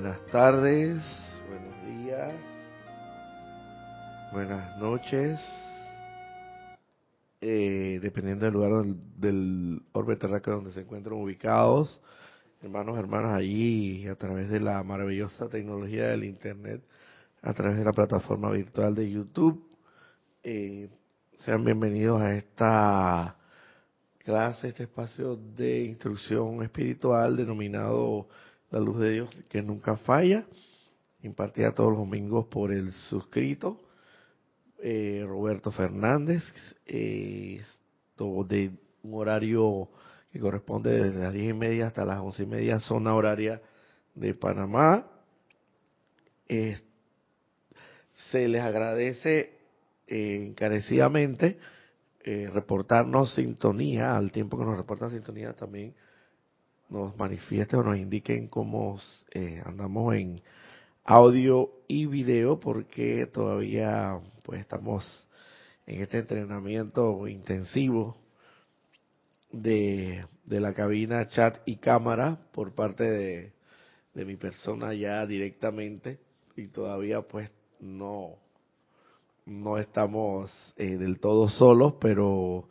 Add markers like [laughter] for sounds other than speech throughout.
Buenas tardes, buenos días, buenas noches, eh, dependiendo del lugar del, orbe terráqueo donde se encuentran ubicados, hermanos, hermanas, allí a través de la maravillosa tecnología del Internet, a través de la plataforma virtual de YouTube. Eh, sean bienvenidos a esta clase, este espacio de instrucción espiritual denominado La Luz de Dios que nunca falla, impartida todos los domingos por el suscrito eh, Roberto Fernández, eh, de un horario que corresponde desde las diez y media hasta las once y media, zona horaria de Panamá. Eh, se les agradece eh, encarecidamente eh, reportarnos sintonía, al tiempo que nos reportan sintonía también nos manifiesten o nos indiquen cómo eh, andamos en audio y video, porque todavía pues estamos en este entrenamiento intensivo de, de la cabina chat y cámara por parte de, de mi persona ya directamente y todavía pues no no estamos eh, del todo solos, pero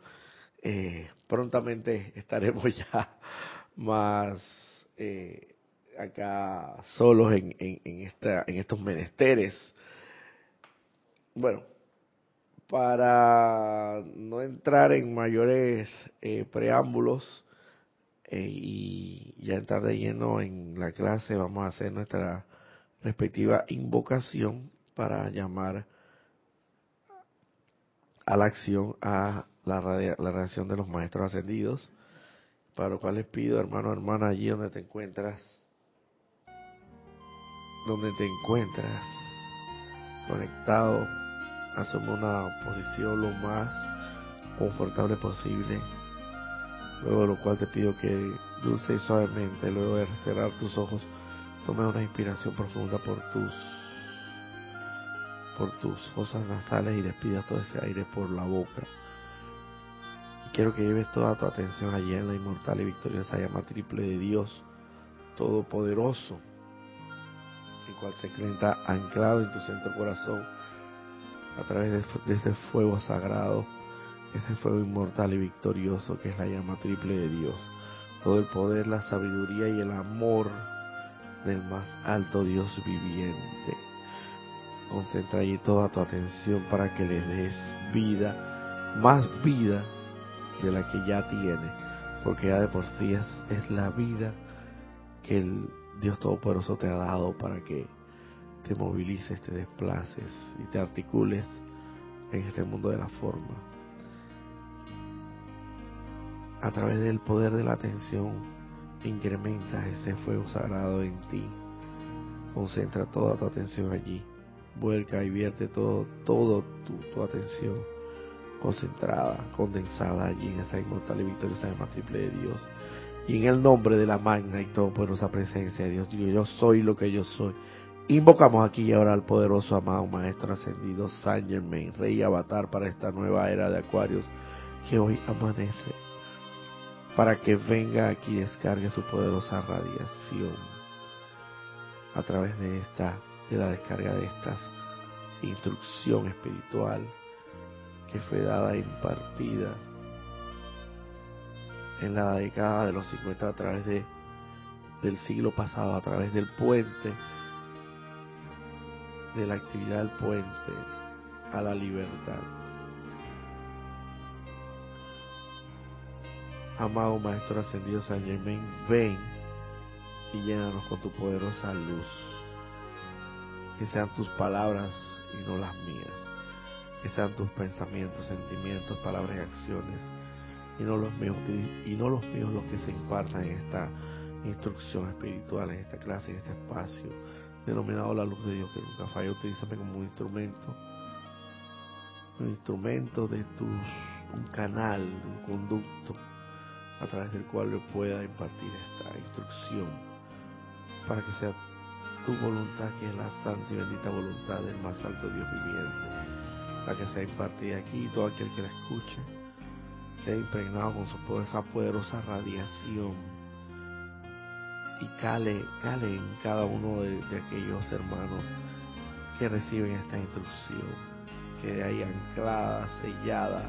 eh, prontamente estaremos [laughs] ya más eh, acá solos en, en, en, esta, en estos menesteres. Bueno, para no entrar en mayores eh, preámbulos eh, y ya entrar de lleno en la clase, vamos a hacer nuestra respectiva invocación para llamar a la acción a la, radia, la reacción de los maestros ascendidos, para lo cual les pido, hermano, hermana, allí donde te encuentras, donde te encuentras conectado, asume una posición lo más confortable posible, luego de lo cual te pido que dulce y suavemente, luego de cerrar tus ojos, tome una inspiración profunda por tus por tus fosas nasales y despidas todo ese aire por la boca. Quiero que lleves toda tu atención allí en la inmortal y victoriosa llama triple de Dios Todopoderoso, el cual se encuentra anclado en tu centro corazón a través de, de ese fuego sagrado, ese fuego inmortal y victorioso que es la llama triple de Dios. Todo el poder, la sabiduría y el amor del más alto Dios viviente concentra allí toda tu atención para que le des vida, más vida de la que ya tiene, porque ya de por sí es, la vida que el Dios Todopoderoso te ha dado para que te movilices, te desplaces y te articules en este mundo de la forma. A través del poder de la atención, incrementa ese fuego sagrado en ti. Concentra toda tu atención allí vuelca y vierte todo, todo tu, tu, atención concentrada, condensada allí en esa inmortal y victoriosa llama triple de Dios. Y en el nombre de la magna y todopoderosa presencia de Dios, yo soy lo que yo soy. Invocamos aquí y ahora al poderoso amado Maestro Ascendido Saint Germain, Rey Avatar para esta nueva era de Acuarios que hoy amanece, para que venga aquí y descargue su poderosa radiación a través de esta de la descarga de esta instrucción espiritual que fue dada e impartida en la década de los 50 a través de, del siglo pasado, a través del puente, de la actividad del puente a la libertad. Amado Maestro Ascendido San Germain, ven y llénanos con tu poderosa luz que sean tus palabras y no las mías, que sean tus pensamientos, sentimientos, palabras y acciones, y no los míos, y no los míos los que se impartan en esta instrucción espiritual, en esta clase, en este espacio, denominado la luz de Dios que nunca falla. Utilízame como un instrumento, un instrumento de tus, un canal, un conducto a través del cual yo pueda impartir esta instrucción para que sea tu voluntad, que es la santa y bendita voluntad del más alto Dios viviente, la que sea impartida aquí todo aquel que la escuche, quede impregnado con su poderosa, poderosa radiación y cale, cale en cada uno de, aquellos hermanos que reciben esta instrucción, que hay anclada, sellada,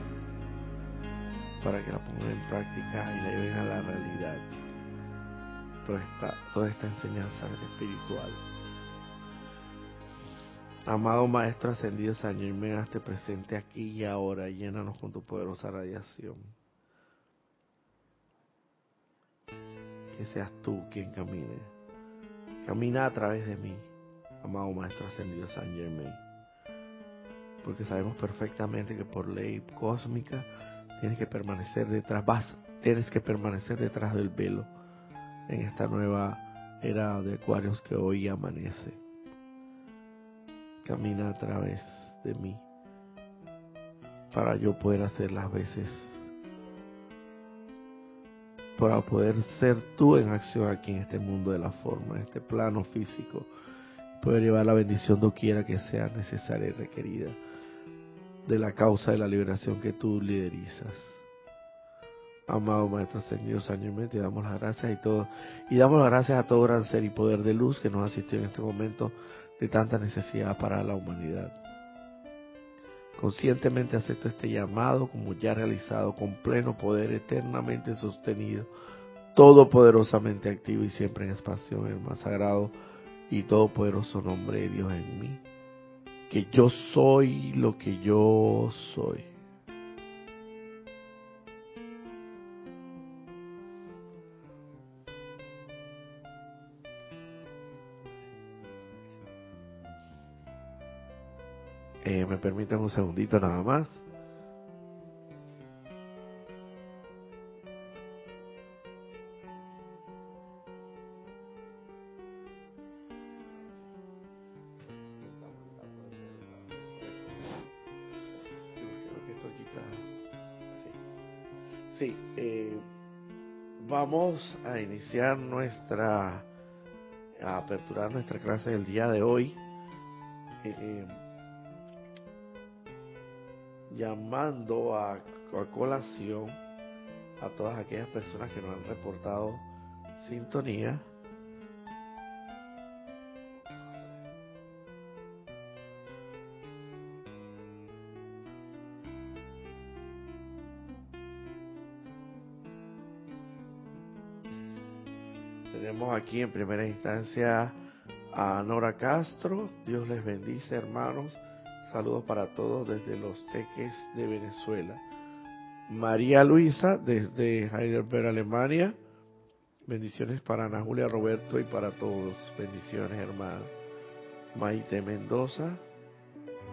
para que la pongan en práctica y la lleven a la realidad. Toda esta, toda esta enseñanza espiritual. Amado Maestro Ascendido San Germán, hazte presente aquí y ahora, llénanos con tu poderosa radiación. Que seas tú quien camine. Camina a través de mí, amado Maestro Ascendido San Germán. Porque sabemos perfectamente que por ley cósmica tienes que permanecer detrás, vas, tienes que permanecer detrás del velo en esta nueva era de acuarios que hoy amanece camina a través de mí para yo poder hacer las veces, para poder ser tú en acción aquí en este mundo de la forma, en este plano físico, poder llevar la bendición doquiera que sea necesaria y requerida de la causa de la liberación que tú liderizas. Amado Maestro Señor San te damos las gracias y todo, y damos las gracias a todo gran ser y poder de luz que nos asistió en este momento de tanta necesidad para la humanidad. Conscientemente acepto este llamado como ya realizado con pleno poder eternamente sostenido, todopoderosamente activo y siempre en expansión en el más sagrado y todopoderoso nombre de Dios en mí. Que yo soy lo que yo soy. Eh, me permiten un segundito nada más. Sí, eh, vamos a iniciar nuestra, a aperturar nuestra clase del día de hoy. Eh, llamando a, colación a todas aquellas personas que nos han reportado sintonía. Tenemos aquí en primera instancia a Nora Castro. Dios les bendice, hermanos. Saludos para todos desde los Teques de Venezuela. María Luisa desde Heidelberg, Alemania. Bendiciones para Ana Julia Roberto y para todos. Bendiciones, hermano. Maite Mendoza.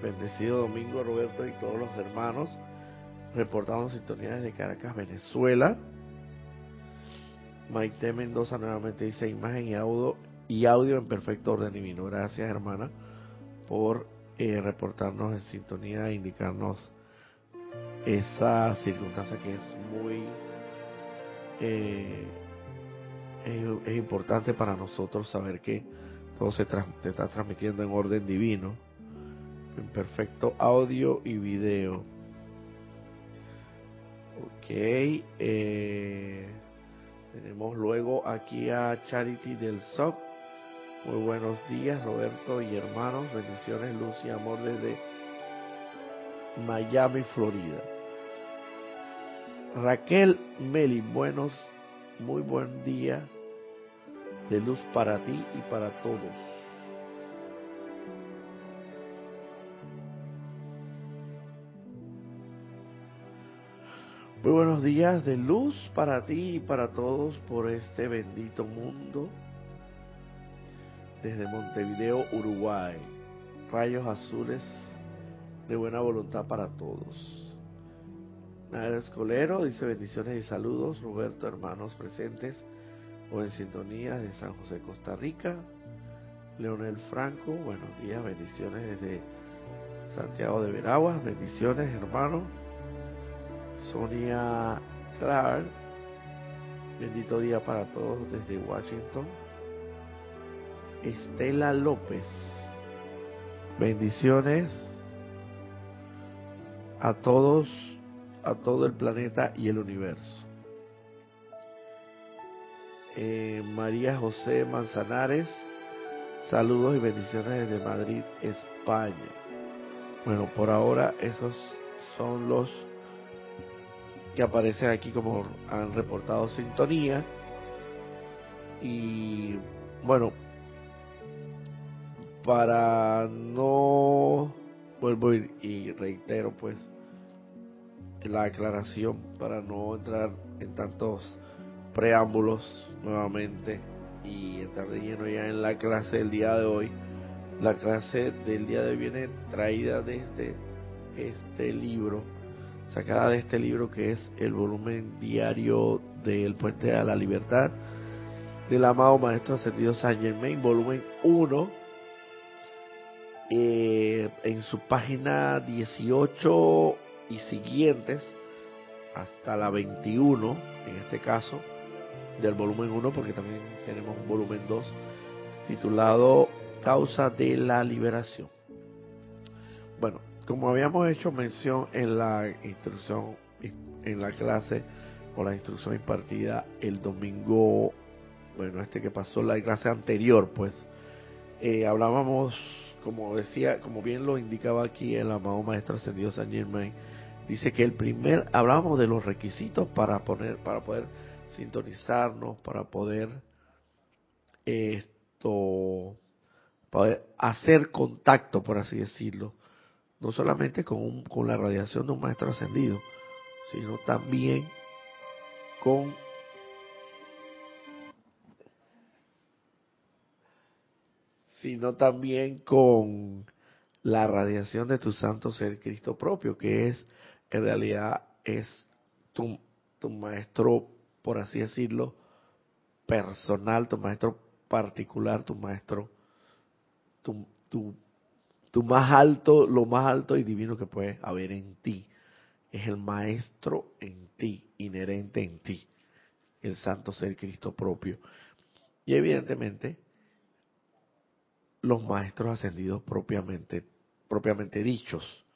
Bendecido domingo, Roberto y todos los hermanos. Reportando sintonías de Caracas, Venezuela. Maite Mendoza nuevamente dice imagen y audio, y audio en perfecto orden divino. Gracias, hermana, por eh, reportarnos en sintonía, indicarnos esa circunstancia que es muy eh, es, importante para nosotros saber que todo se, está transmitiendo en orden divino, en perfecto audio y video. Ok, eh, tenemos luego aquí a Charity del SOC muy buenos días, Roberto y hermanos. Bendiciones, luz y amor desde Miami, Florida. Raquel Meli, buenos, muy buen día de luz para ti y para todos. Muy buenos días de luz para ti y para todos por este bendito mundo desde Montevideo, Uruguay. Rayos azules de buena voluntad para todos. Nader Escolero dice bendiciones y saludos. Roberto, hermanos presentes o en sintonía de San José, Costa Rica. Leonel Franco, buenos días, bendiciones desde Santiago de Veraguas, bendiciones hermano. Sonia Clark, bendito día para todos desde Washington. Estela López. Bendiciones a todos, a todo el planeta y el universo. eh, María José Manzanares, saludos y bendiciones desde Madrid, España. Bueno, por ahora esos son los que aparecen aquí como han reportado sintonía. Y bueno, para no vuelvo y reitero pues la aclaración para no entrar en tantos preámbulos nuevamente y entrar de lleno ya en la clase del día de hoy. La clase del día de hoy viene traída desde este libro, sacada de este libro que es el volumen diario del Puente a la Libertad del amado Maestro Ascendido Saint Germain, volumen 1, eh, en su página 18 y siguientes, hasta la 21, en este caso, del volumen 1, porque también tenemos un volumen 2, titulado Causa de la Liberación. Bueno, como habíamos hecho mención en la instrucción, en la clase o la instrucción impartida el domingo, bueno, este que pasó la clase anterior, pues, eh, hablábamos, como decía, como bien lo indicaba aquí el amado Maestro Ascendido San Germain, dice que el primer, hablábamos de los requisitos para poner, para poder sintonizarnos, para poder esto, poder hacer contacto, por así decirlo, no solamente con, con la radiación de un maestro ascendido, sino también con sino también con la radiación de tu santo ser Cristo propio, que es en realidad es tu, tu maestro, por así decirlo, personal, tu maestro particular, tu maestro, tu, tu, tu más alto, lo más alto y divino que puede haber en ti. Es el maestro en ti, inherente en ti, el santo ser Cristo propio. Y evidentemente, los maestros ascendidos propiamente, propiamente dichos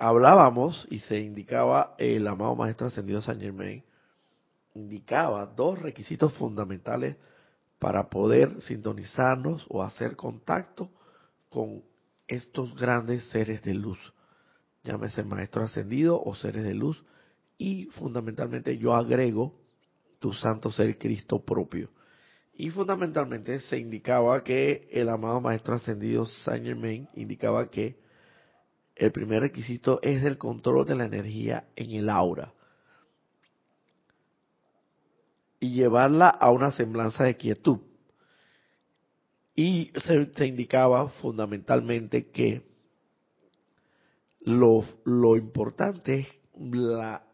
hablábamos y se indicaba el amado Maestro Ascendido San Germain, indicaba dos requisitos fundamentales para poder sintonizarnos o hacer contacto con estos grandes seres de luz, llámese Maestro Ascendido o seres de luz, y fundamentalmente yo agrego tu santo ser Cristo propio. Y fundamentalmente se indicaba que el amado Maestro Ascendido Saint Germain indicaba que el primer requisito es el control de la energía en el aura y llevarla a una semblanza de quietud. Y se, indicaba fundamentalmente que lo, lo importante es la,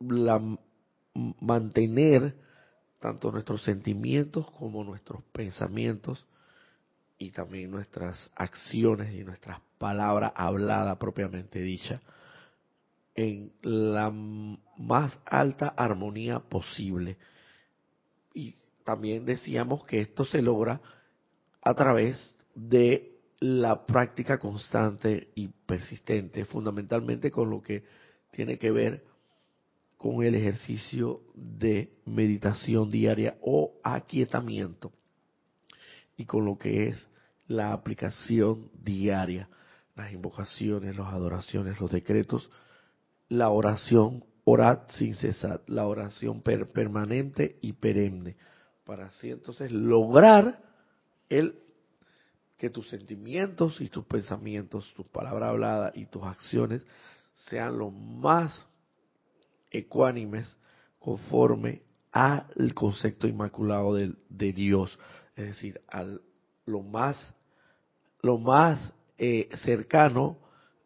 la, mantener tanto nuestros sentimientos como nuestros pensamientos y también nuestras acciones y nuestras palabras habladas propiamente dicha en la más alta armonía posible. Y también decíamos que esto se logra a través de la práctica constante y persistente, fundamentalmente con lo que tiene que ver con el ejercicio de meditación diaria o aquietamiento y con lo que es la aplicación diaria, las invocaciones, las adoraciones, los decretos, la oración, orad sin cesar, la oración permanente y perenne, para así entonces lograr el que tus sentimientos y tus pensamientos, tus palabras habladas y tus acciones sean lo más ecuánimes conforme al concepto inmaculado de, de Dios, es decir, al lo más, lo más eh, cercano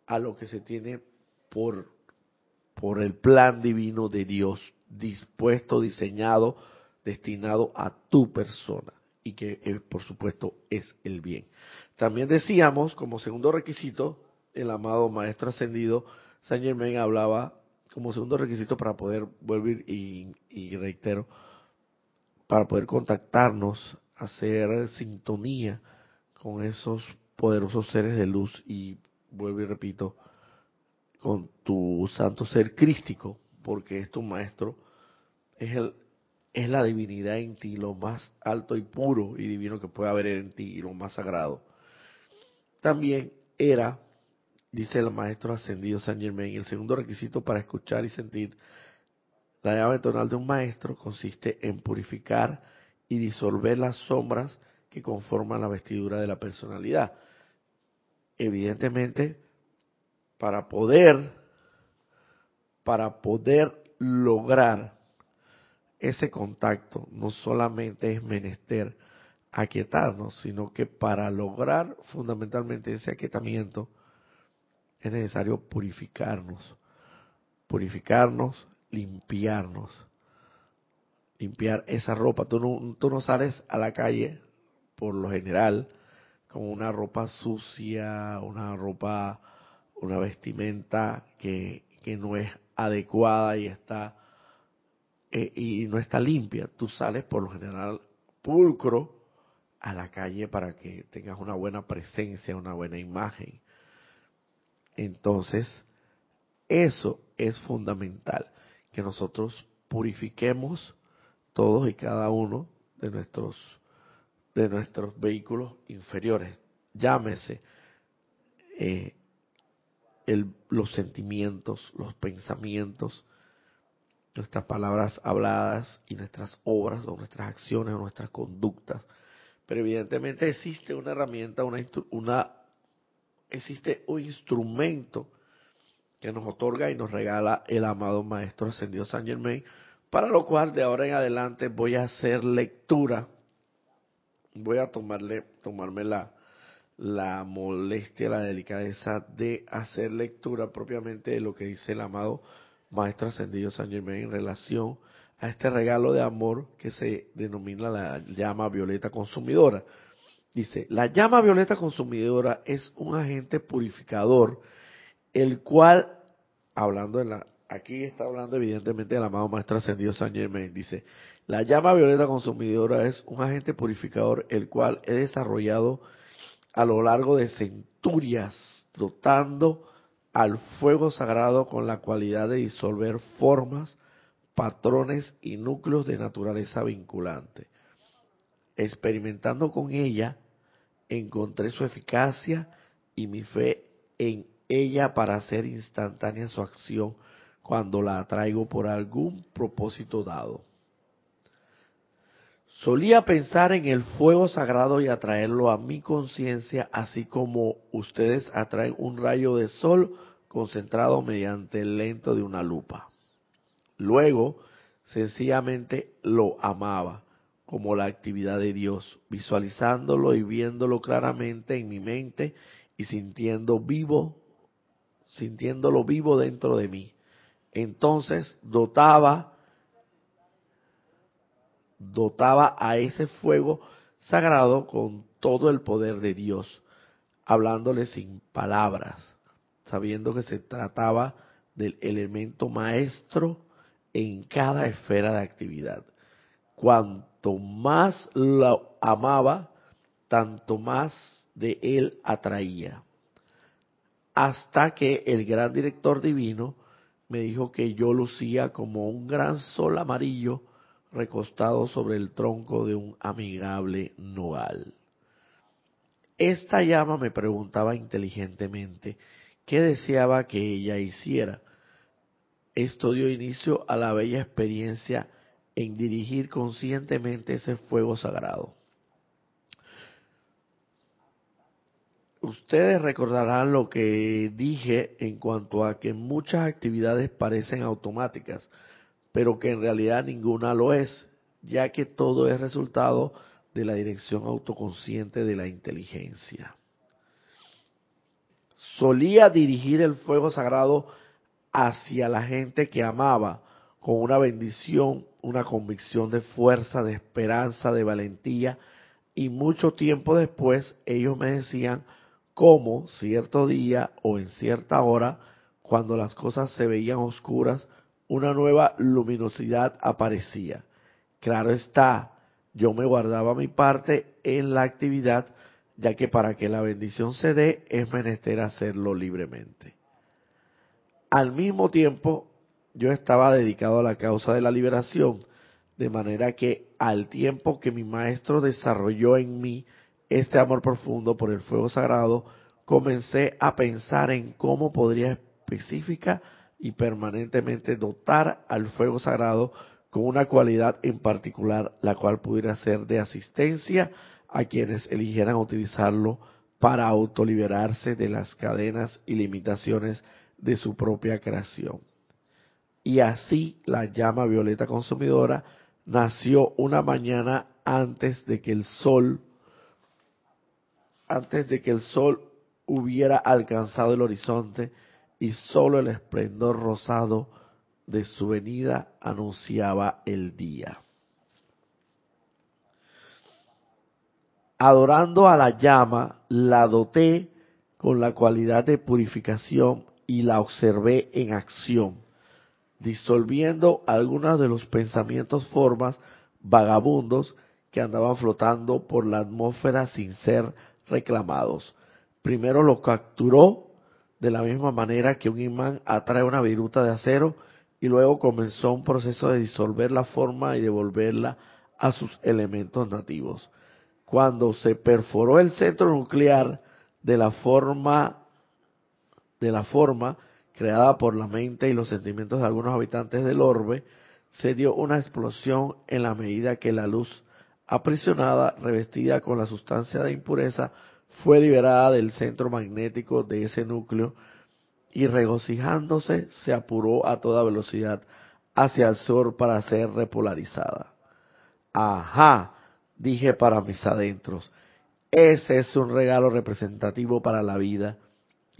a lo que se tiene por, por el plan divino de Dios, dispuesto, diseñado, destinado a tu persona y que por supuesto es el bien. También decíamos, como segundo requisito, el amado Maestro Ascendido Saint Germain hablaba como segundo requisito para poder volver y, reitero, para poder contactarnos hacer sintonía con esos poderosos seres de luz y vuelvo y repito, con tu santo ser crístico, porque es tu maestro, es el, es la divinidad en ti, lo más alto y puro y divino que puede haber en ti, y lo más sagrado. También era, dice el maestro ascendido San Germain, el segundo requisito para escuchar y sentir la llave tonal de un maestro consiste en purificar y disolver las sombras que conforman la vestidura de la personalidad. Evidentemente, para poder, para poder lograr ese contacto, no solamente es menester aquietarnos, sino que para lograr fundamentalmente ese aquietamiento es necesario purificarnos, purificarnos, limpiarnos, limpiar esa ropa. Tú no, tú no sales a la calle, por lo general, con una ropa sucia, una ropa, una vestimenta que, no es adecuada y está eh, y no está limpia. Tú sales por lo general pulcro, a la calle para que tengas una buena presencia, una buena imagen. Entonces, eso es fundamental, que nosotros purifiquemos todos y cada uno de nuestros de nuestros vehículos inferiores. Llámese eh, los sentimientos, los pensamientos, nuestras palabras habladas y nuestras obras o nuestras acciones o nuestras conductas pero evidentemente existe una herramienta, una, una existe un instrumento que nos otorga y nos regala el amado Maestro Ascendido San Germain, para lo cual de ahora en adelante voy a hacer lectura, voy a tomarle, tomarme la, molestia, la delicadeza de hacer lectura propiamente de lo que dice el amado Maestro Ascendido San Germain en relación a este regalo de amor que se denomina la llama violeta consumidora. Dice, la llama violeta consumidora es un agente purificador, el cual, hablando de la, aquí está hablando evidentemente del amado Maestro Ascendido San Germain, dice, la llama violeta consumidora es un agente purificador, el cual he desarrollado a lo largo de centurias, dotando al fuego sagrado con la cualidad de disolver formas, patrones y núcleos de naturaleza vinculante. Experimentando con ella, encontré su eficacia y mi fe en ella para hacer instantánea su acción cuando la atraigo por algún propósito dado. Solía pensar en el fuego sagrado y atraerlo a mi conciencia, así como ustedes atraen un rayo de sol concentrado mediante el lento de una lupa. Luego, sencillamente lo amaba como la actividad de Dios, visualizándolo y viéndolo claramente en mi mente y sintiendo vivo, sintiéndolo vivo dentro de mí. Entonces dotaba dotaba a ese fuego sagrado con todo el poder de Dios, hablándole sin palabras, sabiendo que se trataba del elemento maestro en cada esfera de actividad. Cuanto más lo amaba, tanto más de él atraía. Hasta que el gran director divino me dijo que yo lucía como un gran sol amarillo recostado sobre el tronco de un amigable nogal. Esta llama me preguntaba inteligentemente qué deseaba que ella hiciera, esto dio inicio a la bella experiencia en dirigir conscientemente ese fuego sagrado. Ustedes recordarán lo que dije en cuanto a que muchas actividades parecen automáticas, pero que en realidad ninguna lo es, ya que todo es resultado de la dirección autoconsciente de la inteligencia. Solía dirigir el fuego sagrado hacia la gente que amaba con una bendición, una convicción de fuerza, de esperanza, de valentía. Y mucho tiempo después ellos me decían cómo cierto día o en cierta hora, cuando las cosas se veían oscuras, una nueva luminosidad aparecía. Claro está, yo me guardaba mi parte en la actividad, ya que para que la bendición se dé es menester hacerlo libremente. Al mismo tiempo, yo estaba dedicado a la causa de la liberación de manera que al tiempo que mi maestro desarrolló en mí este amor profundo por el fuego sagrado, comencé a pensar en cómo podría específica y permanentemente dotar al fuego sagrado con una cualidad en particular, la cual pudiera ser de asistencia a quienes eligieran utilizarlo para autoliberarse de las cadenas y limitaciones de su propia creación. Y así la llama violeta consumidora nació una mañana antes de que el sol antes de que el sol hubiera alcanzado el horizonte y solo el esplendor rosado de su venida anunciaba el día. Adorando a la llama, la doté con la cualidad de purificación y la observé en acción, disolviendo algunos de los pensamientos formas vagabundos que andaban flotando por la atmósfera sin ser reclamados. Primero lo capturó de la misma manera que un imán atrae una viruta de acero y luego comenzó un proceso de disolver la forma y devolverla a sus elementos nativos. Cuando se perforó el centro nuclear de la forma de la forma creada por la mente y los sentimientos de algunos habitantes del orbe, se dio una explosión en la medida que la luz aprisionada, revestida con la sustancia de impureza, fue liberada del centro magnético de ese núcleo y regocijándose se apuró a toda velocidad hacia el sur para ser repolarizada. Ajá, dije para mis adentros, ese es un regalo representativo para la vida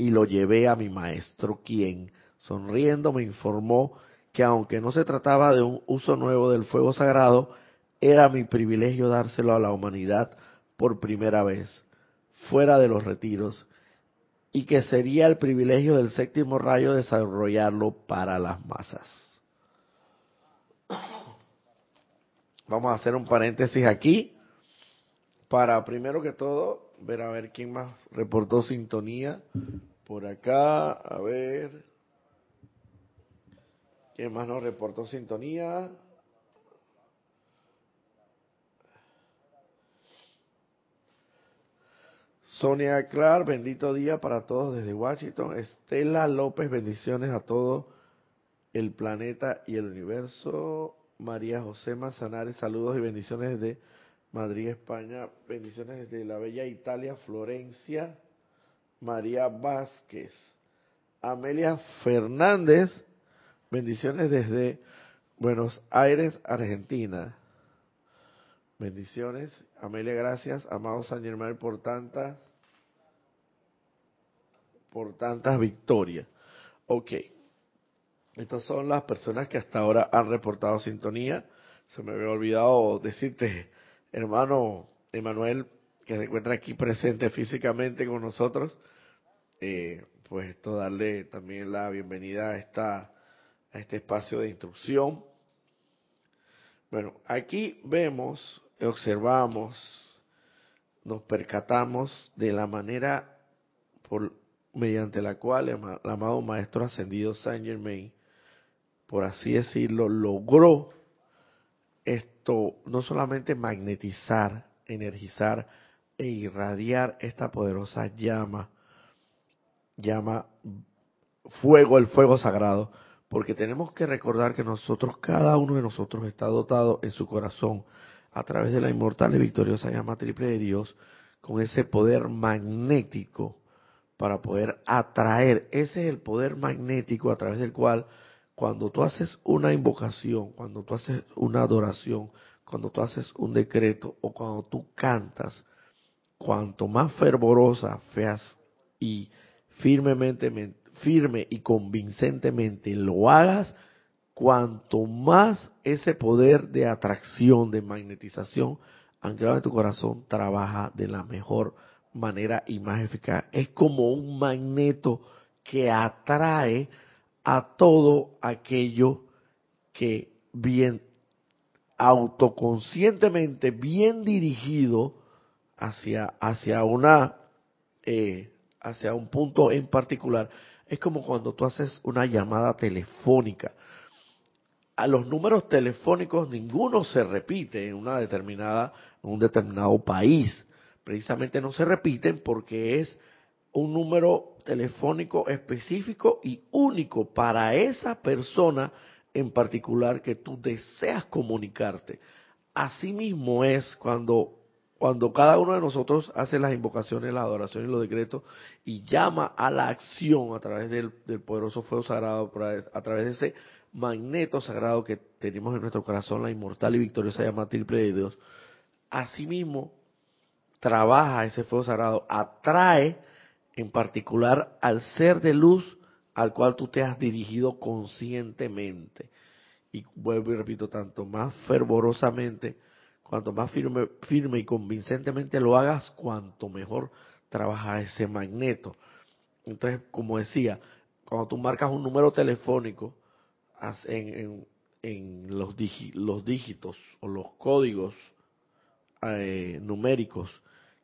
y lo llevé a mi maestro, quien, sonriendo, me informó que aunque no se trataba de un uso nuevo del fuego sagrado, era mi privilegio dárselo a la humanidad por primera vez, fuera de los retiros, y que sería el privilegio del séptimo rayo desarrollarlo para las masas. Vamos a hacer un paréntesis aquí para primero que todo ver a ver quién más reportó sintonía por acá, a ver quién más nos reportó sintonía. Sonia Clark, bendito día para todos desde Washington. Estela López, bendiciones a todo el planeta y el universo. María José Manzanares, saludos y bendiciones desde Madrid, España. Bendiciones desde la bella Italia, Florencia. María Vázquez. Amelia Fernández, bendiciones desde Buenos Aires, Argentina. Bendiciones. Amelia, gracias. Amado San Germán por tantas por tantas victorias. Ok. Estas son las personas que hasta ahora han reportado sintonía. Se me había olvidado decirte, hermano Emanuel, que se encuentra aquí presente físicamente con nosotros, eh, pues esto darle también la bienvenida a, esta, a este espacio de instrucción. Bueno, aquí vemos, observamos, nos percatamos de la manera por mediante la cual el, amado Maestro Ascendido Saint Germain, por así decirlo, logró esto, no solamente magnetizar, energizar e irradiar esta poderosa llama, llama fuego, el fuego sagrado, porque tenemos que recordar que nosotros, cada uno de nosotros está dotado en su corazón a través de la inmortal y victoriosa llama triple de Dios, con ese poder magnético para poder atraer. Ese es el poder magnético a través del cual cuando tú haces una invocación, cuando tú haces una adoración, cuando tú haces un decreto o cuando tú cantas, cuanto más fervorosa, feas y firmemente, firme y convincentemente lo hagas, cuanto más ese poder de atracción, de magnetización anclado en tu corazón trabaja de la mejor manera y más eficaz. Es como un magneto que atrae a todo aquello que bien autoconscientemente, bien dirigido hacia, hacia una eh, hacia un punto en particular. Es como cuando tú haces una llamada telefónica. a los números telefónicos ninguno se repite en una determinada, en un determinado país. Precisamente no se repiten porque es un número telefónico específico y único para esa persona en particular que tú deseas comunicarte. Asimismo es cuando cuando cada uno de nosotros hace las invocaciones, las adoraciones y los decretos y llama a la acción a través del, poderoso fuego sagrado, a través de ese magneto sagrado que tenemos en nuestro corazón, la inmortal y victoriosa llama triple de Dios, asimismo trabaja ese fuego sagrado, atrae en particular al ser de luz al cual tú te has dirigido conscientemente. Y vuelvo y repito, tanto más fervorosamente, Cuanto más firme, firme y convincentemente lo hagas, cuanto mejor trabaja ese magneto. Entonces, como decía, cuando tú marcas un número telefónico en, los, los, dígitos o los códigos eh, numéricos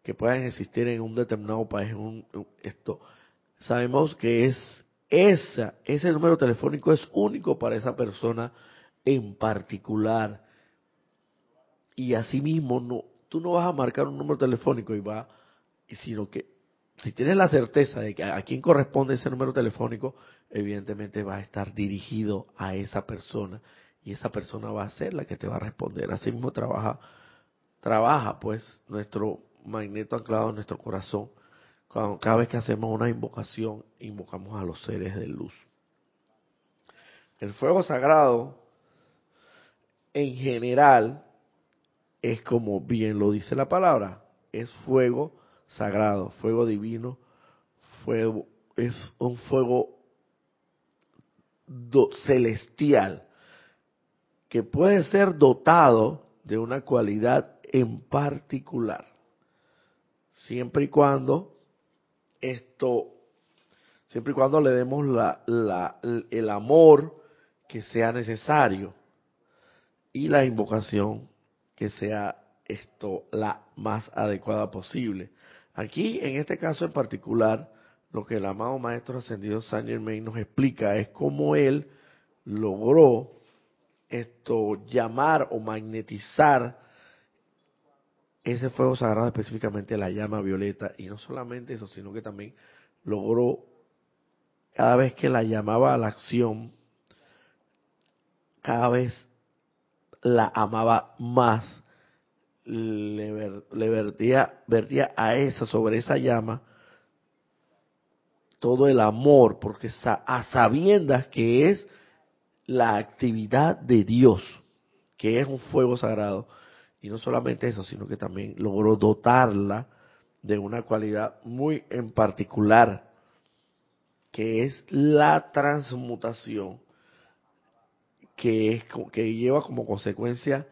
que puedan existir en un determinado país, esto, sabemos que es esa, ese número telefónico es único para esa persona en particular y asimismo no, tú no vas a marcar un número telefónico y va, sino que si tienes la certeza de que a, quién corresponde ese número telefónico, evidentemente va a estar dirigido a esa persona y esa persona va a ser la que te va a responder. Asimismo trabaja, trabaja pues nuestro magneto anclado en nuestro corazón. cada vez que hacemos una invocación, invocamos a los seres de luz. El fuego sagrado, en general, es como bien lo dice la palabra, es fuego sagrado, fuego divino, fuego, es un fuego celestial que puede ser dotado de una cualidad en particular, siempre y cuando esto, siempre y cuando le demos la, la, el amor que sea necesario y la invocación que sea esto la más adecuada posible. Aquí, en este caso en particular, lo que el amado Maestro Ascendido Saint Germain nos explica es cómo él logró esto llamar o magnetizar ese fuego sagrado, específicamente la llama violeta, y no solamente eso, sino que también logró, cada vez que la llamaba a la acción, cada vez la amaba más, le, vertía, vertía a esa, sobre esa llama, todo el amor, porque a sabiendas que es la actividad de Dios, que es un fuego sagrado. Y no solamente eso, sino que también logró dotarla de una cualidad muy en particular, que es la transmutación que, es, que lleva como consecuencia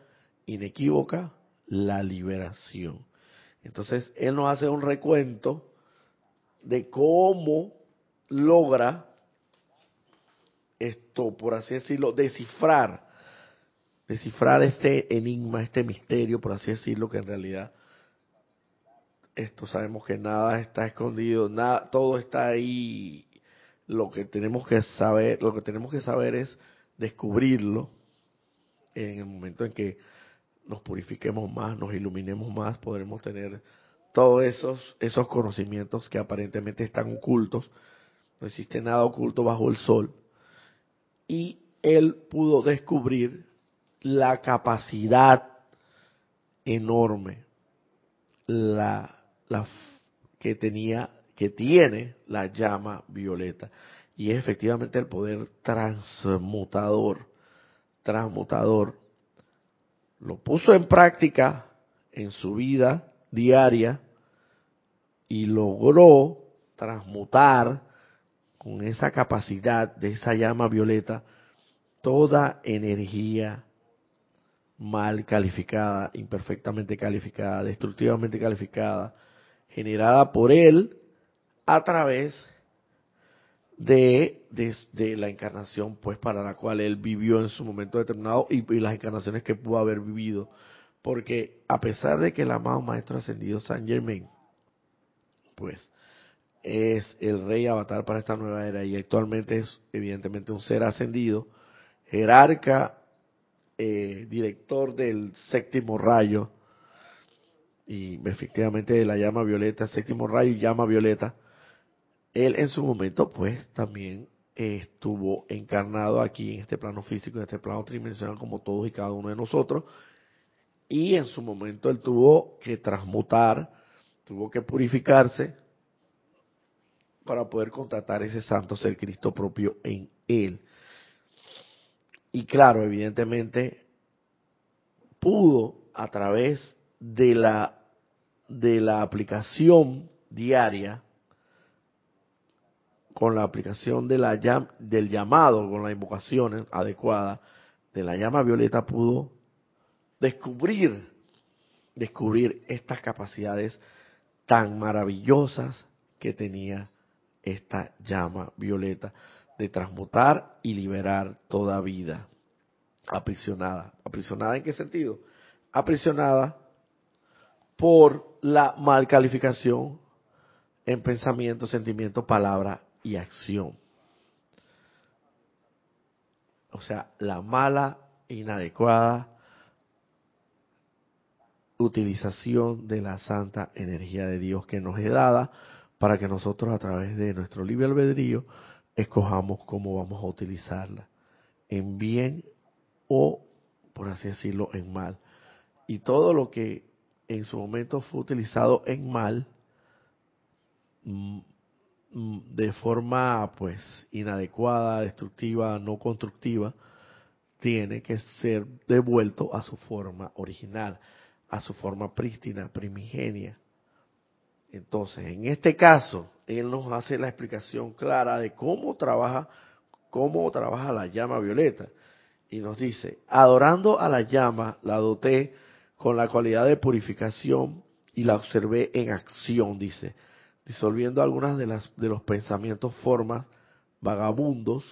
inequívoca la liberación. Entonces, él nos hace un recuento de cómo logra esto, por así decirlo, descifrar, descifrar este enigma, este misterio, por así decirlo, que en realidad esto sabemos que nada está escondido, nada, todo está ahí. Lo que tenemos que saber, lo que tenemos que saber es descubrirlo en el momento en que nos purifiquemos más, nos iluminemos más, podremos tener todos esos, esos conocimientos que aparentemente están ocultos. No existe nada oculto bajo el sol. Y él pudo descubrir la capacidad enorme la, la que tenía que tiene la llama violeta y es efectivamente el poder transmutador, transmutador. Lo puso en práctica en su vida diaria y logró transmutar con esa capacidad de esa llama violeta toda energía mal calificada, imperfectamente calificada, destructivamente calificada, generada por él a través de, de, la encarnación pues para la cual él vivió en su momento determinado y, las encarnaciones que pudo haber vivido. Porque a pesar de que el amado Maestro Ascendido San Germain, pues es el rey avatar para esta nueva era y actualmente es evidentemente un ser ascendido, jerarca eh, director del séptimo rayo, y efectivamente de la llama violeta, séptimo rayo y llama violeta, él en su momento pues también estuvo encarnado aquí en este plano físico, en este plano tridimensional como todos y cada uno de nosotros, y en su momento él tuvo que transmutar, tuvo que purificarse para poder contratar ese santo ser Cristo propio en él. Y claro, evidentemente pudo a través de la de la aplicación diaria con la aplicación de la del llamado con la invocación adecuada de la llama violeta pudo descubrir descubrir estas capacidades tan maravillosas que tenía esta llama violeta de transmutar y liberar toda vida aprisionada. ¿Aprisionada en qué sentido? Aprisionada por la mal calificación en pensamiento, sentimiento, palabra y acción. O sea, la mala, inadecuada utilización de la santa energía de Dios que nos es dada para que nosotros a través de nuestro libre albedrío escojamos cómo vamos a utilizarla, en bien o, por así decirlo, en mal. Y todo lo que en su momento fue utilizado en mal, mm, de forma pues inadecuada, destructiva, no constructiva, tiene que ser devuelto a su forma original, a su forma prístina, primigenia. Entonces, en este caso, él nos hace la explicación clara de cómo trabaja, cómo trabaja la llama violeta. Y nos dice, adorando a la llama, la doté con la cualidad de purificación y la observé en acción, dice, disolviendo algunas de, las, de los pensamientos, formas vagabundos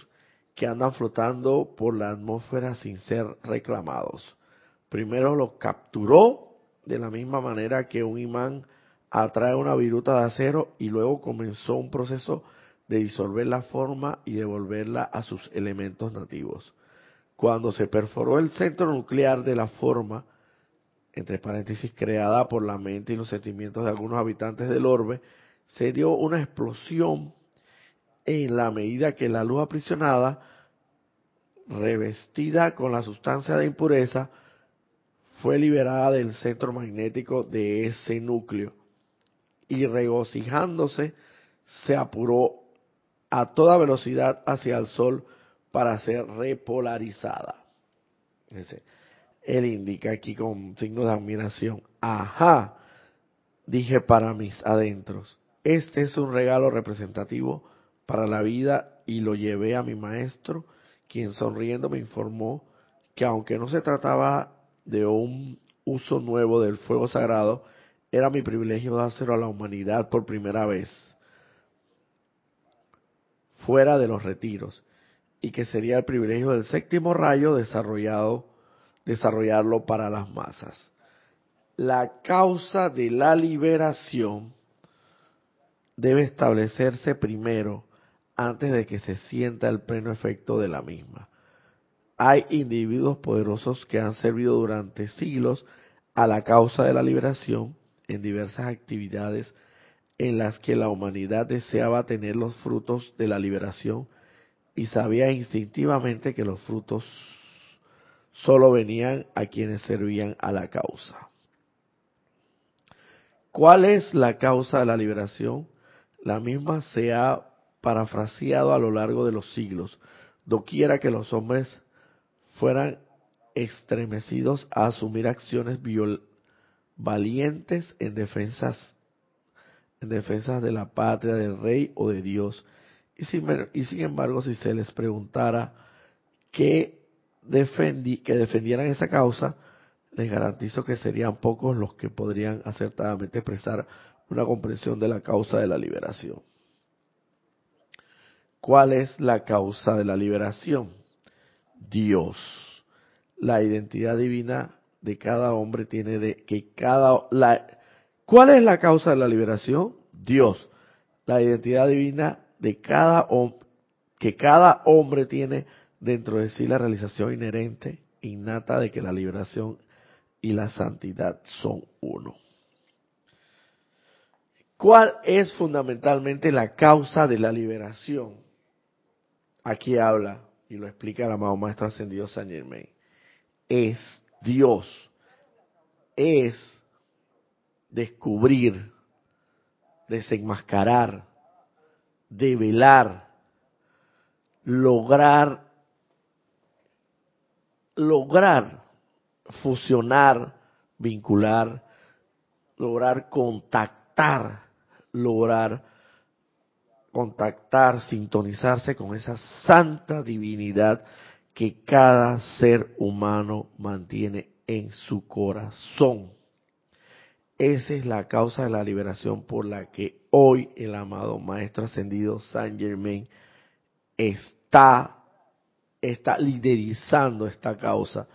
que andan flotando por la atmósfera sin ser reclamados. Primero los capturó de la misma manera que un imán atrae una viruta de acero y luego comenzó un proceso de disolver la forma y devolverla a sus elementos nativos. Cuando se perforó el centro nuclear de la forma, entre paréntesis, creada por la mente y los sentimientos de algunos habitantes del orbe, se dio una explosión en la medida que la luz aprisionada, revestida con la sustancia de impureza, fue liberada del centro magnético de ese núcleo y regocijándose se apuró a toda velocidad hacia el sol para ser repolarizada. Él indica aquí con signo de admiración, ajá, dije para mis adentros, este es un regalo representativo para la vida y lo llevé a mi maestro, quien sonriendo me informó que aunque no se trataba de un uso nuevo del fuego sagrado, era mi privilegio dárselo a la humanidad por primera vez, fuera de los retiros, y que sería el privilegio del séptimo rayo desarrollado, desarrollarlo para las masas. La causa de la liberación debe establecerse primero antes de que se sienta el pleno efecto de la misma. Hay individuos poderosos que han servido durante siglos a la causa de la liberación en diversas actividades en las que la humanidad deseaba tener los frutos de la liberación y sabía instintivamente que los frutos solo venían a quienes servían a la causa. ¿Cuál es la causa de la liberación? La misma se ha parafraseado a lo largo de los siglos, doquiera que los hombres fueran estremecidos a asumir acciones valientes en defensas en defensas de la patria, del rey o de Dios. Y sin, y sin embargo, si se les preguntara que, defendí, que defendieran esa causa, les garantizo que serían pocos los que podrían acertadamente expresar una comprensión de la causa de la liberación. ¿Cuál es la causa de la liberación? Dios. La identidad divina de cada hombre tiene de que cada la ¿Cuál es la causa de la liberación? Dios. La identidad divina de cada que cada hombre tiene dentro de sí la realización inherente innata de que la liberación y la santidad son uno. ¿Cuál es fundamentalmente la causa de la liberación? Aquí habla y lo explica el amado Maestro Ascendido San Germain. Es Dios. Es descubrir, desenmascarar, develar, lograr, lograr fusionar, vincular, lograr contactar, lograr contactar, sintonizarse con esa santa divinidad que cada ser humano mantiene en su corazón. Esa es la causa de la liberación por la que hoy el amado Maestro Ascendido Saint Germain está, está liderizando esta causa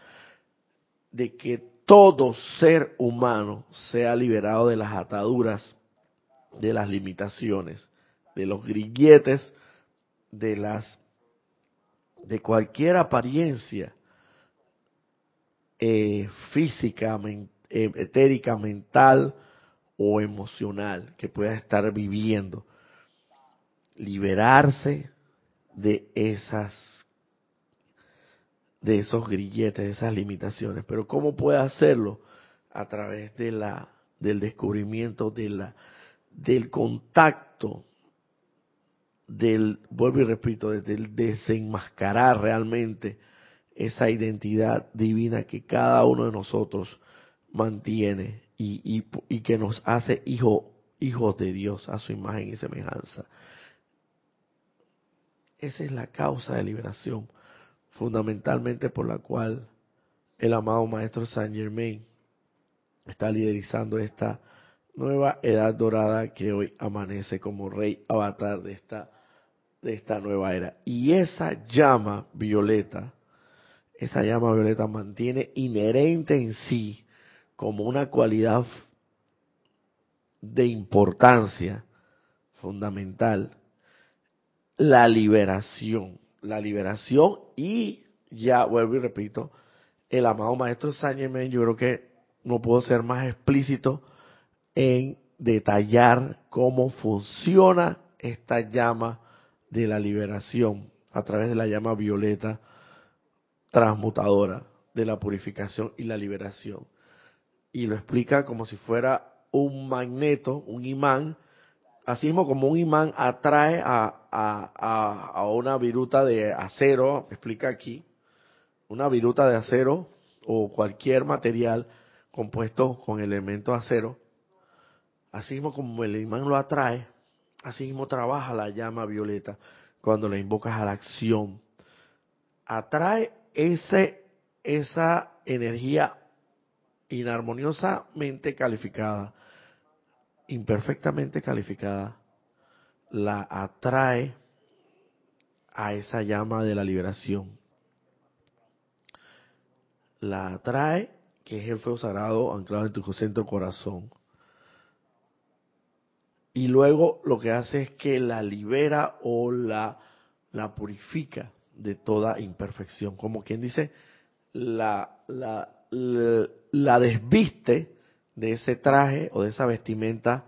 de que todo ser humano sea liberado de las ataduras, de las limitaciones, de los grilletes, de las de cualquier apariencia eh, física, eh, etérica, mental o emocional que pueda estar viviendo. Liberarse de esas de esos grilletes, de esas limitaciones. Pero ¿cómo puede hacerlo? A través de la del descubrimiento de la del contacto del vuelvo y repito, del desenmascarar realmente esa identidad divina que cada uno de nosotros mantiene y, y, que nos hace hijo, hijos de Dios a su imagen y semejanza. Esa es la causa de liberación, fundamentalmente por la cual el amado Maestro Saint Germain está liderizando esta nueva edad dorada que hoy amanece como rey avatar de esta de esta nueva era. Y esa llama violeta, esa llama violeta mantiene inherente en sí como una cualidad de importancia fundamental la liberación, la liberación y ya vuelvo y repito, el amado maestro Sánchez yo creo que no puedo ser más explícito en detallar cómo funciona esta llama de la liberación a través de la llama violeta transmutadora de la purificación y la liberación. Y lo explica como si fuera un magneto, un imán, así mismo como un imán atrae a, a, a, una viruta de acero, explica aquí, una viruta de acero o cualquier material compuesto con elementos acero, así mismo como el imán lo atrae, Así mismo trabaja la llama violeta cuando la invocas a la acción. Atrae ese, esa energía inarmoniosamente calificada, imperfectamente calificada, la atrae a esa llama de la liberación. La atrae, que es el fuego sagrado anclado en tu centro corazón y luego lo que hace es que la libera o la, la purifica de toda imperfección. Como quien dice, la, la, la, desviste de ese traje o de esa vestimenta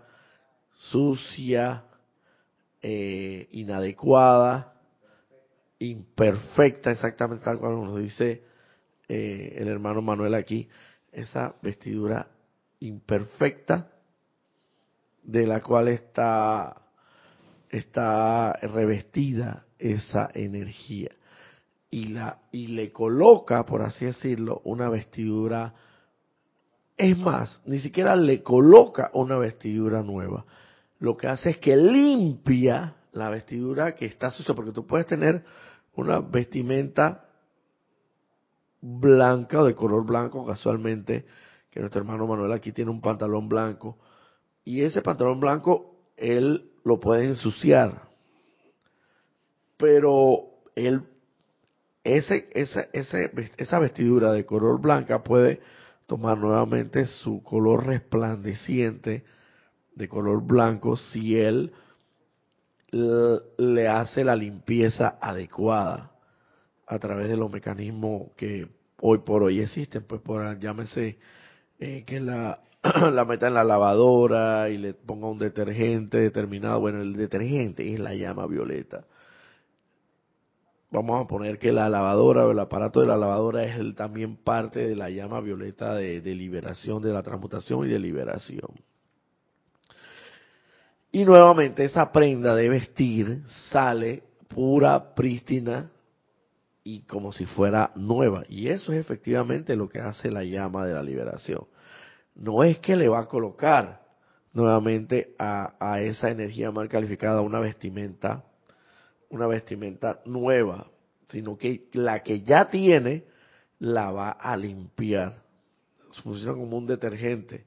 sucia, eh, inadecuada, imperfecta, exactamente tal cual nos dice eh, el hermano Manuel aquí, esa vestidura imperfecta de la cual está, está revestida esa energía. Y, la, y le coloca, por así decirlo, una vestidura. Es más, ni siquiera le coloca una vestidura nueva. Lo que hace es que limpia la vestidura que está sucia, porque tú puedes tener una vestimenta blanca o de color blanco casualmente, que nuestro hermano Manuel aquí tiene un pantalón blanco, y ese pantalón blanco él lo puede ensuciar. Pero él, ese, esa, ese, esa vestidura de color blanca puede tomar nuevamente su color resplandeciente de color blanco si él le hace la limpieza adecuada a través de los mecanismos que hoy por hoy existen, pues por llámese eh, que la, [clears throat] la meta en la lavadora y le ponga un detergente determinado. Bueno, el detergente es la llama violeta. Vamos a poner que la lavadora o el aparato de la lavadora es el, también parte de la llama violeta de, de liberación, de la transmutación y de liberación. Y nuevamente esa prenda de vestir sale pura, prístina, y como si fuera nueva. Y eso es efectivamente lo que hace la llama de la liberación. No es que le va a colocar nuevamente a, esa energía mal calificada una vestimenta, una vestimenta nueva, sino que la que ya tiene la va a limpiar. Funciona como un detergente.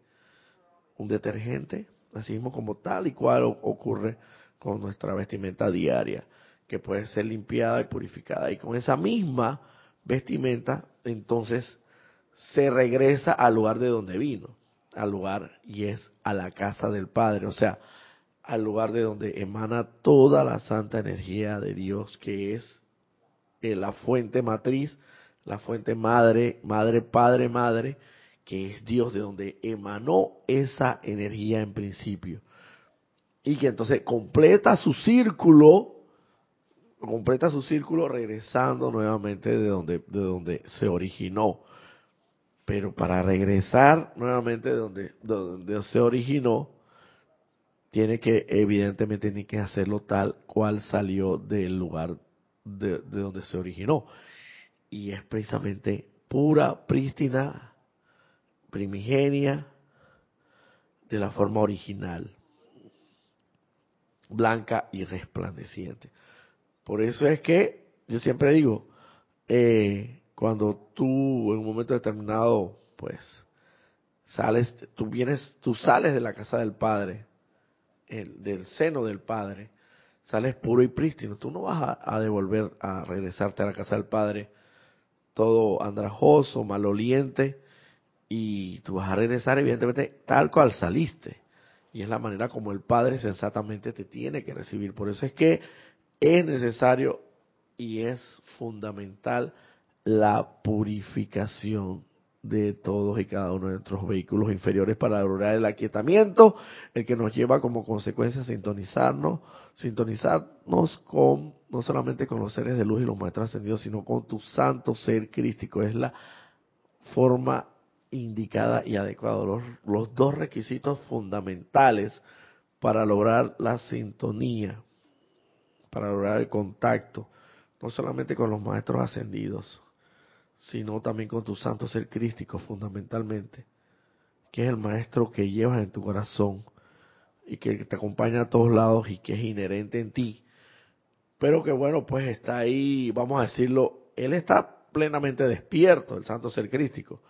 Un detergente, así mismo como tal y cual ocurre con nuestra vestimenta diaria que puede ser limpiada y purificada. Y con esa misma vestimenta, entonces se regresa al lugar de donde vino, al lugar y es a la casa del Padre, o sea, al lugar de donde emana toda la santa energía de Dios, que es eh, la fuente matriz, la fuente madre, madre, padre, madre, que es Dios de donde emanó esa energía en principio. Y que entonces completa su círculo completa su círculo regresando nuevamente de donde, de donde se originó. Pero para regresar nuevamente de donde, donde se originó, tiene que, evidentemente, tiene que hacerlo tal cual salió del lugar de, de donde se originó. Y es precisamente pura, prístina, primigenia, de la forma original, blanca y resplandeciente. Por eso es que yo siempre digo, eh, cuando tú en un momento determinado, pues, sales, tú vienes, tú sales de la casa del Padre, del seno del Padre, sales puro y prístino. Tú no vas a, devolver, a regresarte a la casa del Padre todo andrajoso, maloliente, y tú vas a regresar evidentemente tal cual saliste. Y es la manera como el Padre sensatamente te tiene que recibir. Por eso es que es necesario y es fundamental la purificación de todos y cada uno de nuestros vehículos inferiores para lograr el aquietamiento, el que nos lleva como consecuencia a sintonizarnos, sintonizarnos con, no solamente con los seres de luz y los maestros ascendidos, sino con tu santo ser crístico. Es la forma indicada y adecuada, los, los dos requisitos fundamentales para lograr la sintonía para lograr el contacto, no solamente con los maestros ascendidos, sino también con tu santo ser crístico fundamentalmente, que es el maestro que llevas en tu corazón y que te acompaña a todos lados y que es inherente en ti, pero que bueno, pues está ahí, vamos a decirlo, él está plenamente despierto, el santo ser crístico.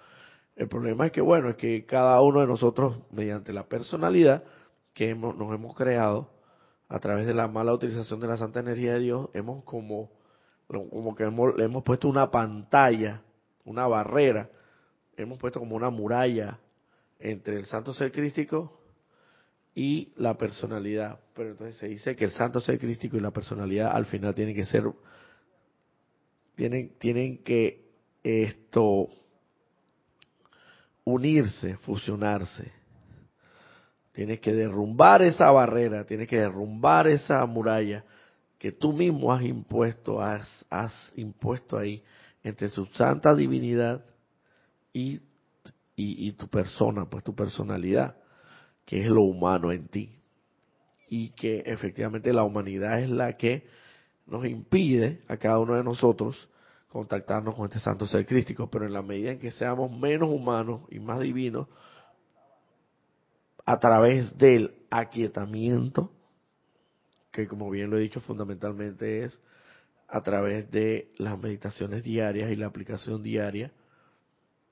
El problema es que bueno, es que cada uno de nosotros, mediante la personalidad que nos hemos creado, a través de la mala utilización de la santa energía de Dios, hemos como, como que hemos, le hemos puesto una pantalla, una barrera, hemos puesto como una muralla entre el santo ser crístico y la personalidad. Pero entonces se dice que el santo ser crístico y la personalidad al final tienen que ser, tienen, tienen que esto unirse, fusionarse Tienes que derrumbar esa barrera, tienes que derrumbar esa muralla que tú mismo has impuesto, has, impuesto ahí entre su santa divinidad y, y, y tu persona, pues tu personalidad, que es lo humano en ti. Y que efectivamente la humanidad es la que nos impide a cada uno de nosotros contactarnos con este santo ser crístico, pero en la medida en que seamos menos humanos y más divinos, a través del aquietamiento, que como bien lo he dicho fundamentalmente es a través de las meditaciones diarias y la aplicación diaria,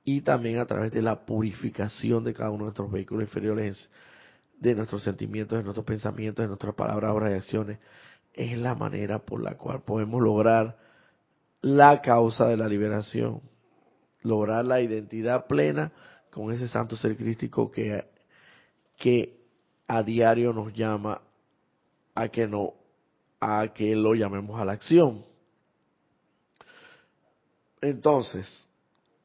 y también a través de la purificación de cada uno de nuestros vehículos inferiores, de nuestros sentimientos, de nuestros pensamientos, de nuestras palabras, obras y acciones, es la manera por la cual podemos lograr la causa de la liberación, lograr la identidad plena con ese santo ser crístico que que a diario nos llama a que no a que lo llamemos a la acción. Entonces,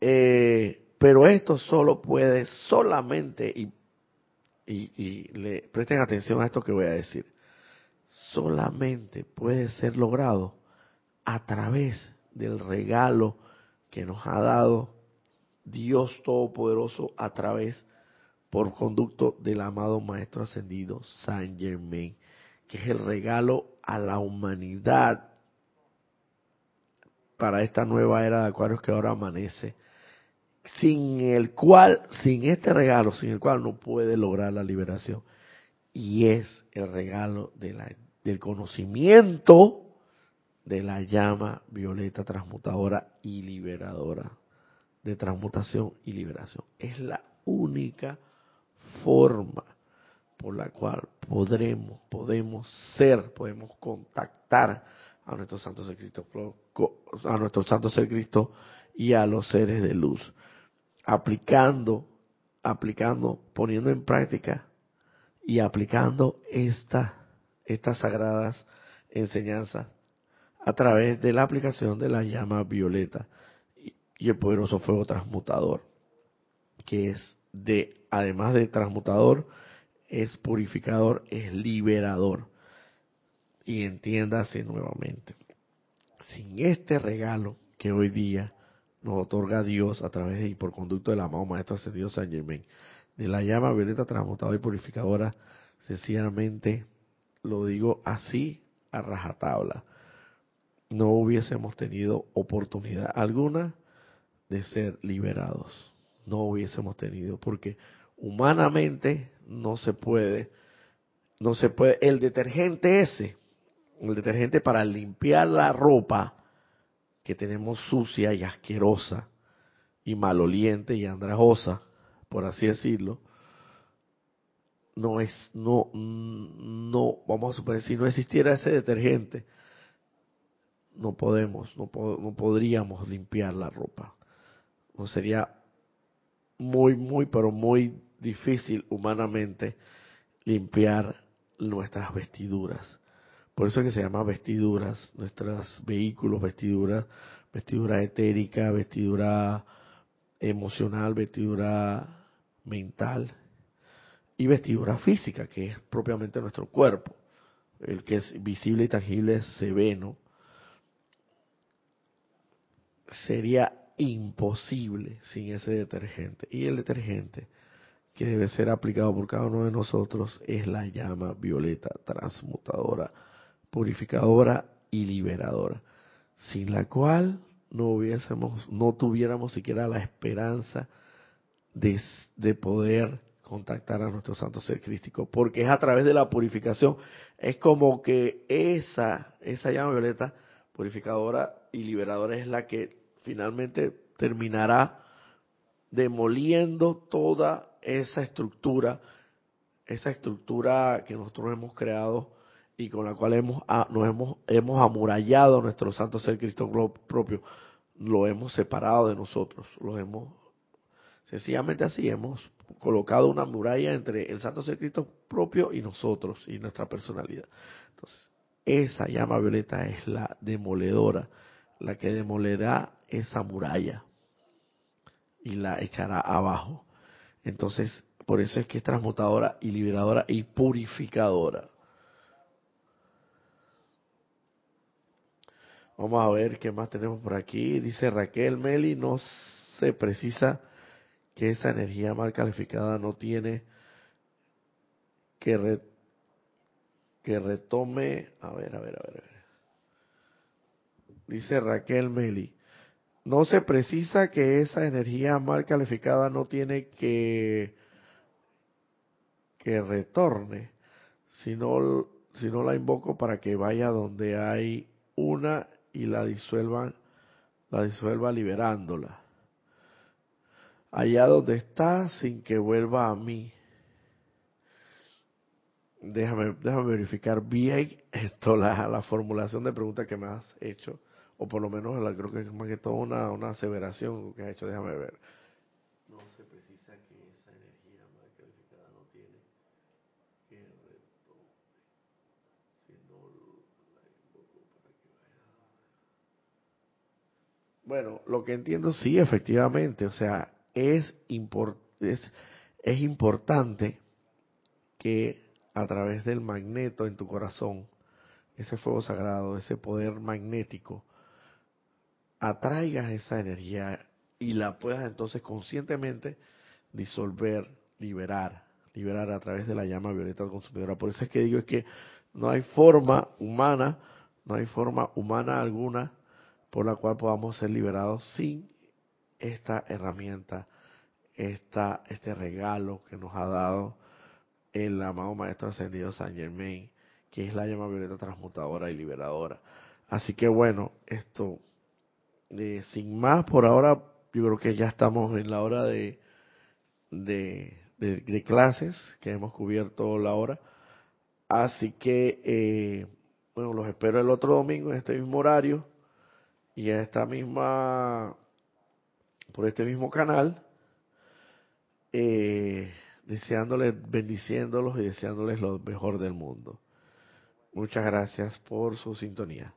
Eh, pero esto solo puede, solamente, y, y, y le presten atención a esto que voy a decir, solamente puede ser logrado a través del regalo que nos ha dado Dios Todopoderoso a través, por conducto del amado Maestro Ascendido Saint Germain, que es el regalo a la humanidad para esta nueva era de Acuarios que ahora amanece, sin el cual, sin este regalo, sin el cual no puede lograr la liberación. Y es el regalo del conocimiento de la llama violeta transmutadora y liberadora, de transmutación y liberación. Es la única forma por la cual podremos, podemos ser, podemos contactar a nuestro Santo Ser Cristo, a nuestro Santo Ser Cristo y a los seres de luz, aplicando, aplicando, poniendo en práctica y aplicando estas estas sagradas enseñanzas a través de la aplicación de la llama violeta y el poderoso fuego transmutador, que es de, además de transmutador, es purificador, es liberador. Y entiéndase nuevamente, sin este regalo que hoy día nos otorga Dios a través de, y por conducto del amado Maestro Ascendido San Germain, de la llama violeta transmutadora y purificadora, sencillamente lo digo así a rajatabla, no hubiésemos tenido oportunidad alguna de ser liberados. No hubiésemos tenido, porque humanamente no se puede, no se puede, el detergente ese, el detergente para limpiar la ropa que tenemos sucia y asquerosa y maloliente y andrajosa, por así decirlo, no es, no, no, vamos a suponer, si no existiera ese detergente, no podemos, no, no podríamos limpiar la ropa. No sería muy, muy, pero muy difícil humanamente limpiar nuestras vestiduras. Por eso es que se llama vestiduras, nuestros vehículos, vestiduras, vestidura etérica, vestidura emocional, vestidura mental y vestidura física, que es propiamente nuestro cuerpo. El que es visible y tangible se ve, ¿no? Sería imposible sin ese detergente. Y el detergente que debe ser aplicado por cada uno de nosotros es la llama violeta transmutadora, purificadora y liberadora, sin la cual no hubiésemos, no tuviéramos siquiera la esperanza de, de poder contactar a nuestro santo ser crístico, porque es a través de la purificación, es como que esa, esa llama violeta purificadora y liberadora es la que finalmente terminará demoliendo toda esa estructura, esa estructura que nosotros hemos creado y con la cual hemos, ah, nos hemos, hemos amurallado a nuestro santo ser Cristo propio, lo hemos separado de nosotros, lo hemos, sencillamente así, hemos colocado una muralla entre el santo ser Cristo propio y nosotros y nuestra personalidad. Entonces, esa llama violeta es la demoledora, la que demolerá esa muralla y la echará abajo. Entonces, por eso es que es transmutadora y liberadora y purificadora. Vamos a ver qué más tenemos por aquí. Dice Raquel Meli, no se precisa que esa energía mal calificada no tiene que, que retome. A ver, a ver, a ver, a ver. Dice Raquel Meli. No se precisa que esa energía mal calificada no tiene que que retorne, sino, no la invoco para que vaya donde hay una y la disuelva, la disuelva liberándola allá donde está sin que vuelva a mí. Déjame, déjame verificar bien [laughs] esto, la, la formulación de pregunta que me has hecho, o por lo menos la, creo que es más que todo una, una aseveración que has hecho, déjame ver. No se precisa que esa energía mal calificada no tiene que retorne, sino la invoco para que vaya. Bueno, lo que entiendo sí, efectivamente, o sea, es, es, es importante que a través del magneto en tu corazón, ese fuego sagrado, ese poder magnético, atraigas esa energía y la puedas entonces conscientemente disolver, liberar, liberar a través de la llama violeta consumidora. Por eso es que digo es que no hay forma humana, no hay forma humana alguna por la cual podamos ser liberados sin esta herramienta, esta, este regalo que nos ha dado el amado Maestro Ascendido San Germain, que es la llama violeta transmutadora y liberadora. Así que bueno, esto, sin más, por ahora yo creo que ya estamos en la hora de, de, clases, que hemos cubierto la hora. Así que, eh, bueno, los espero el otro domingo en este mismo horario y a esta misma, por este mismo canal, eh, deseándoles, bendiciéndolos y deseándoles lo mejor del mundo. Muchas gracias por su sintonía.